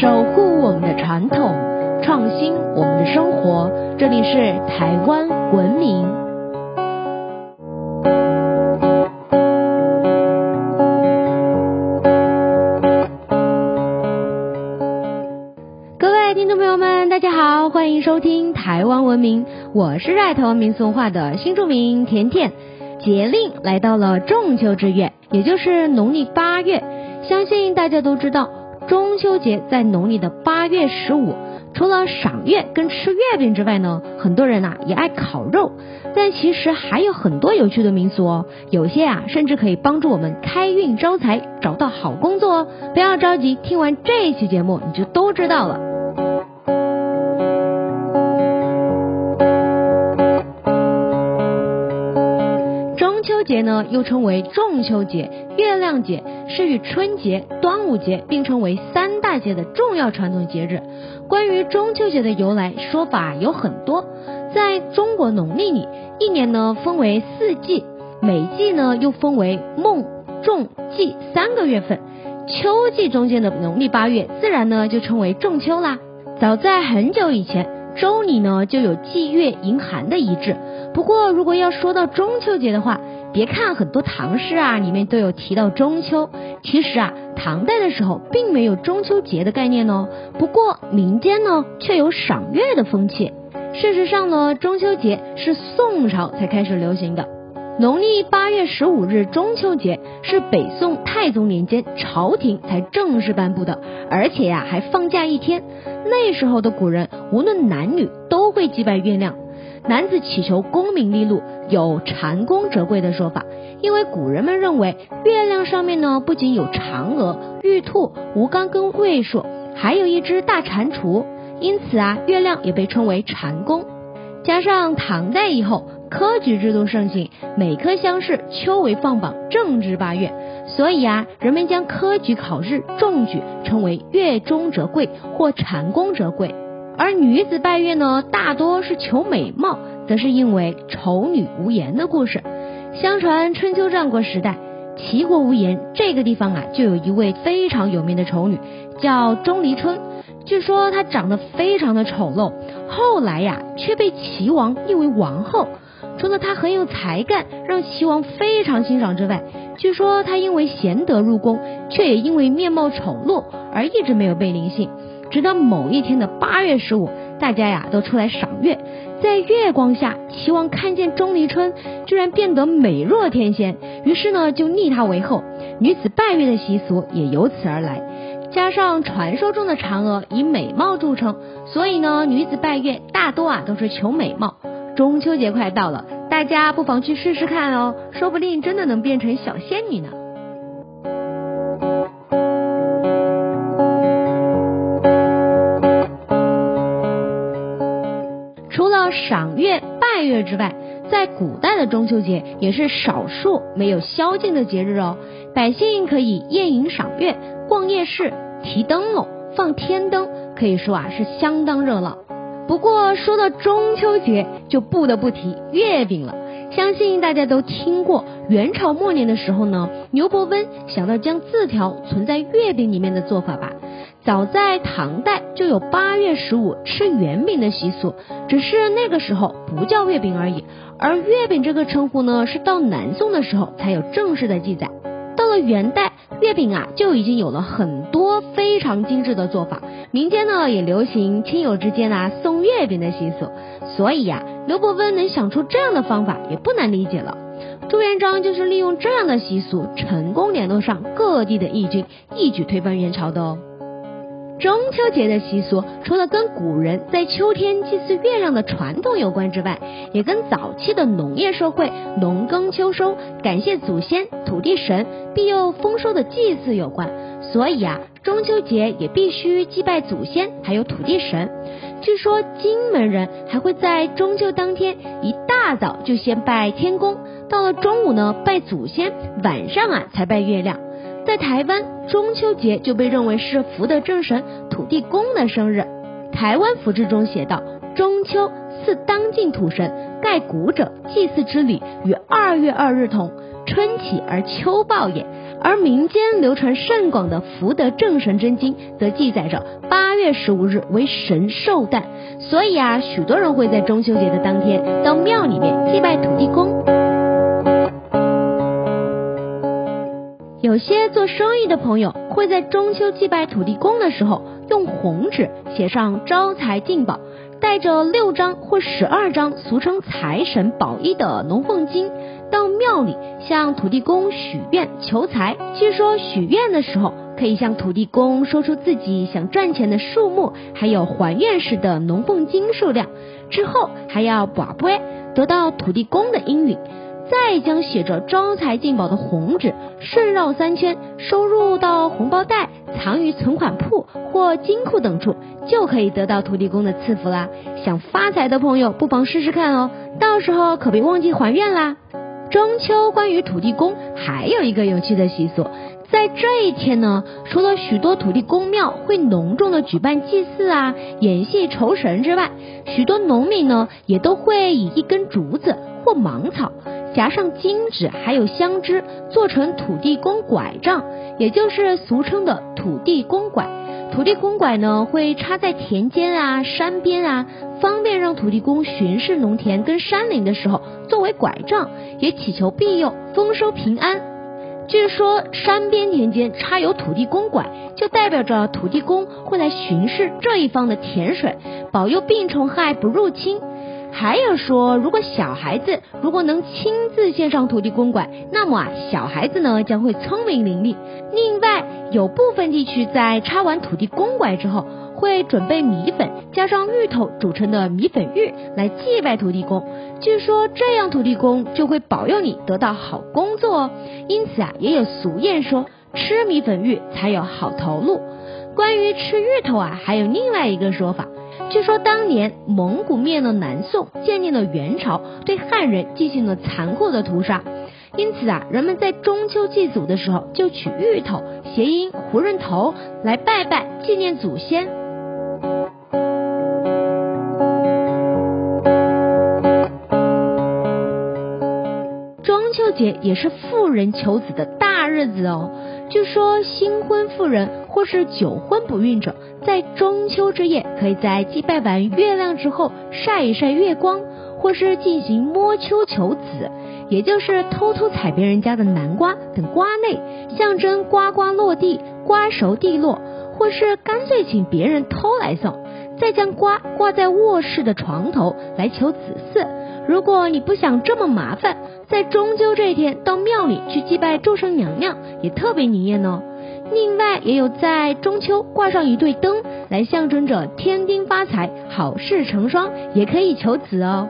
守护我们的传统，创新我们的生活。这里是台湾文明。各位听众朋友们，大家好，欢迎收听台湾文明，我是爱台湾民俗文化的新著名甜甜。节令来到了中秋之月，也就是农历八月，相信大家都知道。中秋节在农历的八月十五，除了赏月跟吃月饼之外呢，很多人呐也爱烤肉。但其实还有很多有趣的民俗哦，有些啊甚至可以帮助我们开运招财，找到好工作哦。不要着急，听完这一期节目你就都知道了。中秋节呢又称为中秋节、月亮节，是与春节、端午节并称为三大节的重要传统节日。关于中秋节的由来，说法有很多。在中国农历里，一年呢分为四季，每季呢又分为孟、仲、季三个月份。秋季中间的农历八月，自然呢就称为仲秋啦。早在很久以前，周礼呢就有祭月迎寒的仪式。不过，如果要说到中秋节的话，别看很多唐诗啊，里面都有提到中秋，其实啊，唐代的时候并没有中秋节的概念哦。不过民间呢却有赏月的风气。事实上呢，中秋节是宋朝才开始流行的。农历八月十五日中秋节是北宋太宗年间朝廷才正式颁布的，而且呀还放假一天。那时候的古人无论男女都会祭拜月亮。男子祈求功名利禄，有蟾宫折桂的说法，因为古人们认为月亮上面呢不仅有嫦娥、玉兔、吴刚跟桂树，还有一只大蟾蜍，因此啊，月亮也被称为蟾宫。加上唐代以后科举制度盛行，每科乡试秋为放榜，正值八月，所以啊，人们将科举考试中举称为月中折桂或蟾宫折桂。而女子拜月呢，大多是求美貌，则是因为丑女无颜的故事。相传春秋战国时代，齐国无颜这个地方啊，就有一位非常有名的丑女，叫钟离春。据说她长得非常的丑陋，后来呀，却被齐王立为王后。除了她很有才干，让齐王非常欣赏之外，据说她因为贤德入宫，却也因为面貌丑陋而一直没有被临幸。直到某一天的八月十五，大家呀都出来赏月，在月光下，齐王看见钟离春居然变得美若天仙，于是呢就立她为后，女子拜月的习俗也由此而来。加上传说中的嫦娥以美貌著称，所以呢女子拜月大多啊都是求美貌。中秋节快到了，大家不妨去试试看哦，说不定真的能变成小仙女呢。赏月拜月之外，在古代的中秋节也是少数没有宵禁的节日哦。百姓可以宴饮赏月、逛夜市、提灯笼、放天灯，可以说啊是相当热闹。不过说到中秋节，就不得不提月饼了。相信大家都听过元朝末年的时候呢，牛伯温想到将字条存在月饼里面的做法吧。早在唐代就有八月十五吃圆饼的习俗，只是那个时候不叫月饼而已。而月饼这个称呼呢，是到南宋的时候才有正式的记载。到了元代，月饼啊就已经有了很多非常精致的做法，民间呢也流行亲友之间啊送月饼的习俗。所以呀，刘伯温能想出这样的方法也不难理解了。朱元璋就是利用这样的习俗，成功联络上各地的义军，一举推翻元朝的哦。中秋节的习俗，除了跟古人在秋天祭祀月亮的传统有关之外，也跟早期的农业社会农耕秋收、感谢祖先、土地神庇佑丰收的祭祀有关。所以啊，中秋节也必须祭拜祖先，还有土地神。据说金门人还会在中秋当天一大早就先拜天公，到了中午呢拜祖先，晚上啊才拜月亮。在台湾，中秋节就被认为是福德正神土地公的生日。台湾福志中写道：“中秋祀当晋土神，盖古者祭祀之礼与二月二日同。春起而秋报也。而民间流传甚广的福德正神真经，则记载着八月十五日为神寿诞，所以啊，许多人会在中秋节的当天到庙里面祭拜土地公。有些做生意的朋友会在中秋祭拜土地公的时候，用红纸写上招财进宝，带着六张或十二张俗称财神宝衣的龙凤金。到庙里向土地公许愿求财，据说许愿的时候可以向土地公说出自己想赚钱的数目，还有还愿时的龙凤金数量，之后还要把杯得到土地公的应允，再将写着招财进宝的红纸顺绕三圈，收入到红包袋，藏于存款铺或金库等处，就可以得到土地公的赐福啦。想发财的朋友不妨试试看哦，到时候可别忘记还愿啦。中秋关于土地公还有一个有趣的习俗，在这一天呢，除了许多土地公庙会隆重的举办祭祀啊、演戏酬神之外，许多农民呢也都会以一根竹子或芒草夹上金纸，还有香枝，做成土地公拐杖，也就是俗称的土地公拐。土地公拐呢会插在田间啊、山边啊，方便让土地公巡视农田跟山林的时候作为拐杖，也祈求庇佑、丰收平安。据说山边田间插有土地公拐，就代表着土地公会来巡视这一方的田水，保佑病虫害不入侵。还有说，如果小孩子如果能亲自献上土地公馆，那么啊，小孩子呢将会聪明伶俐。另外，有部分地区在插完土地公拐之后，会准备米粉加上芋头煮成的米粉芋来祭拜土地公。据说这样土地公就会保佑你得到好工作哦。因此啊，也有俗谚说，吃米粉芋才有好头路。关于吃芋头啊，还有另外一个说法。据说当年蒙古灭了南宋，建立了元朝，对汉人进行了残酷的屠杀。因此啊，人们在中秋祭祖的时候，就取芋头谐音胡人头来拜拜，纪念祖先。中秋节也是富人求子的大日子哦。据说新婚妇人或是久婚不孕者，在中秋之夜，可以在祭拜完月亮之后晒一晒月光，或是进行摸秋求子，也就是偷偷采别人家的南瓜等瓜类，象征瓜瓜落地，瓜熟蒂落，或是干脆请别人偷来送，再将瓜挂在卧室的床头来求子嗣。如果你不想这么麻烦，在中秋这一天到庙里去祭拜众生娘娘也特别灵验哦。另外也有在中秋挂上一对灯，来象征着添丁发财、好事成双，也可以求子哦。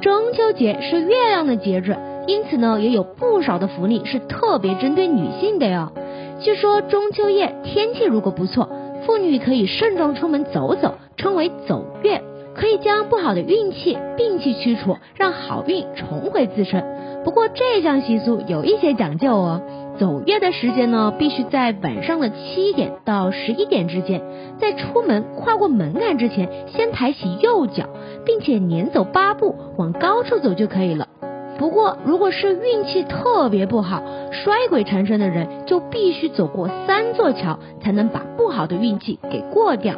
中秋节是月亮的节日，因此呢也有不少的福利是特别针对女性的哟。据说中秋夜天气如果不错，妇女可以盛装出门走走，称为走月。可以将不好的运气、病气驱除，让好运重回自身。不过这项习俗有一些讲究哦，走月的时间呢，必须在晚上的七点到十一点之间。在出门跨过门槛之前，先抬起右脚，并且连走八步往高处走就可以了。不过如果是运气特别不好、衰鬼缠身的人，就必须走过三座桥，才能把不好的运气给过掉。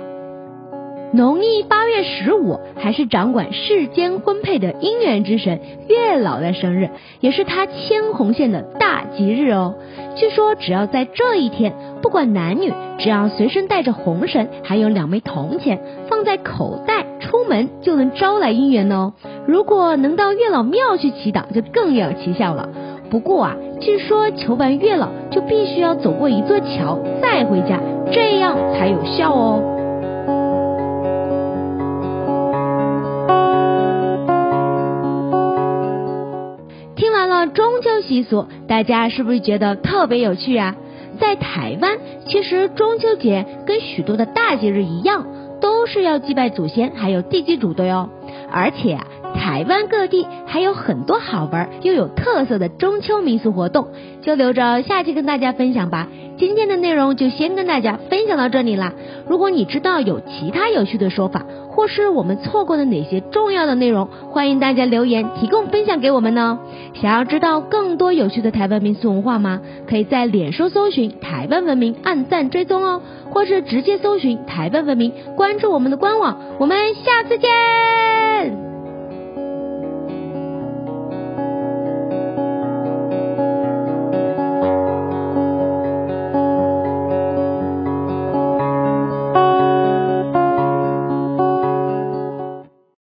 农历八月十五，还是掌管世间婚配的姻缘之神月老的生日，也是他牵红线的大吉日哦。据说只要在这一天，不管男女，只要随身带着红绳，还有两枚铜钱，放在口袋，出门就能招来姻缘哦。如果能到月老庙去祈祷，就更有奇效了。不过啊，据说求完月老，就必须要走过一座桥再回家，这样才有效哦。中秋习俗，大家是不是觉得特别有趣啊？在台湾，其实中秋节跟许多的大节日一样，都是要祭拜祖先还有地基主的哟。而且啊，台湾各地还有很多好玩又有特色的中秋民俗活动，就留着下期跟大家分享吧。今天的内容就先跟大家分享到这里啦。如果你知道有其他有趣的说法，或是我们错过了哪些重要的内容，欢迎大家留言提供分享给我们呢。想要知道更多有趣的台湾民俗文化吗？可以在脸书搜寻台湾文明，按赞追踪哦，或是直接搜寻台湾文明，关注我们的官网。我们下次见。